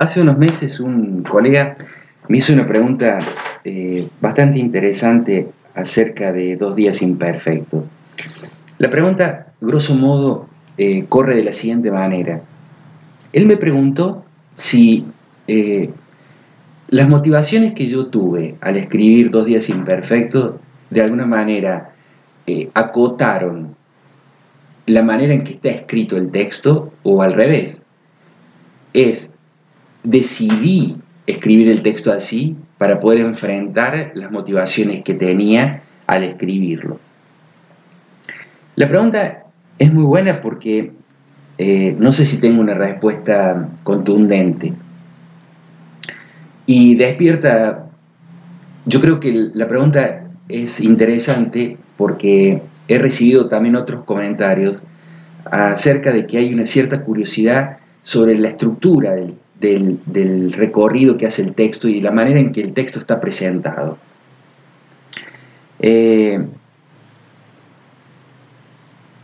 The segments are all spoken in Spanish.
Hace unos meses un colega me hizo una pregunta eh, bastante interesante acerca de dos días imperfectos. La pregunta, grosso modo, eh, corre de la siguiente manera. Él me preguntó si eh, las motivaciones que yo tuve al escribir dos días imperfectos de alguna manera acotaron la manera en que está escrito el texto o al revés. Es decidí escribir el texto así para poder enfrentar las motivaciones que tenía al escribirlo. La pregunta es muy buena porque eh, no sé si tengo una respuesta contundente y despierta, yo creo que la pregunta es interesante porque he recibido también otros comentarios acerca de que hay una cierta curiosidad sobre la estructura del del, recorrido que hace el texto y la manera en que el texto está presentado. Eh,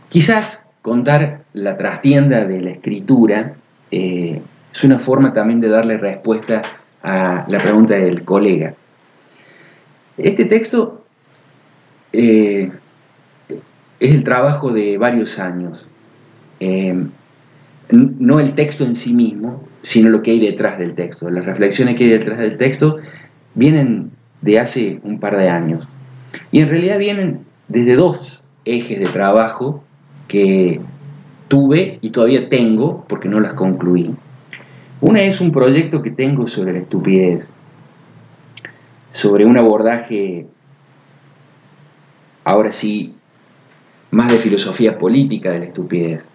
quizás contar la trastienda de la escritura eh, es una forma también de darle respuesta a la pregunta del colega. Este texto eh, es el trabajo de varios años no el texto en sí mismo, sino lo que hay detrás del texto. Las reflexiones que hay detrás del texto vienen de hace un par de años. Y en realidad vienen desde dos ejes de trabajo que tuve y todavía tengo porque no las concluí. Una es un proyecto que tengo sobre la estupidez, sobre un abordaje, ahora sí, más de filosofía política de la estupidez.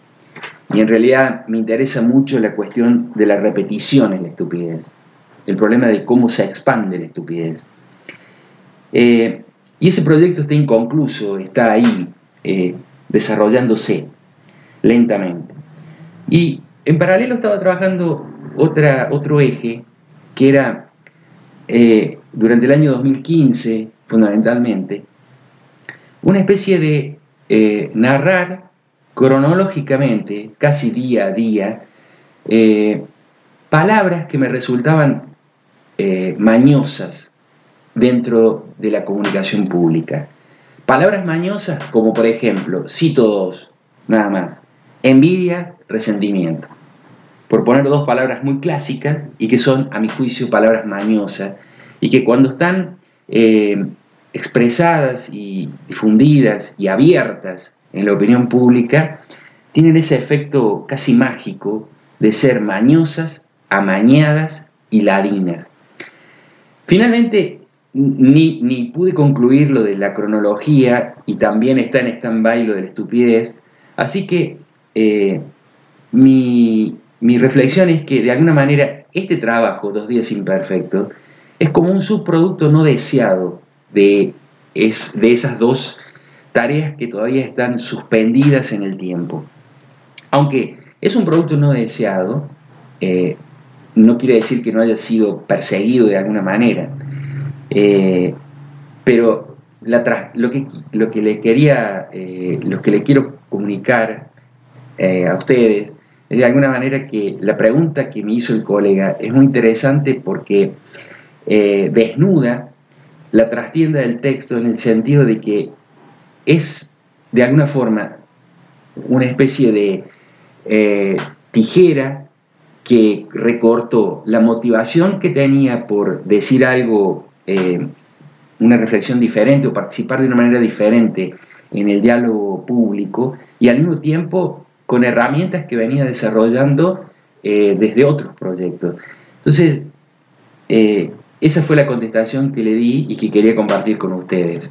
Y en realidad me interesa mucho la cuestión de la repetición en la estupidez, el problema de cómo se expande la estupidez. Eh, y ese proyecto está inconcluso, está ahí eh, desarrollándose lentamente. Y en paralelo estaba trabajando otra, otro eje, que era eh, durante el año 2015, fundamentalmente, una especie de narrar cronológicamente, casi día a día, eh, palabras que me resultaban eh, mañosas dentro de la comunicación pública. Palabras mañosas como por ejemplo, cito dos, nada más, envidia, resentimiento. Por poner dos palabras muy clásicas y que son, a mi juicio, palabras mañosas y que cuando están eh, expresadas y difundidas y abiertas en la opinión pública tienen ese efecto casi mágico de ser mañosas, amañadas y ladinas. Finalmente, ni, pude concluir lo de la cronología y también está en stand-by lo de la estupidez, así que eh, mi, reflexión es que de alguna manera este trabajo, Dos días imperfectos, es como un subproducto no deseado de, es, de esas dos tareas que todavía están suspendidas en el tiempo. Aunque es un producto no deseado, eh, no quiere decir que no haya sido perseguido de alguna manera. Eh, pero lo, que, lo que le quería, eh, lo que le quiero comunicar a ustedes es de alguna manera que la pregunta que me hizo el colega es muy interesante porque desnuda la trastienda del texto en el sentido de que es de alguna forma una especie de eh, tijera que recortó la motivación que tenía por decir algo, eh, una reflexión diferente o participar de una manera diferente en el diálogo público y al mismo tiempo con herramientas que venía desarrollando eh, desde otros proyectos. Entonces, esa fue la contestación que le di y que quería compartir con ustedes.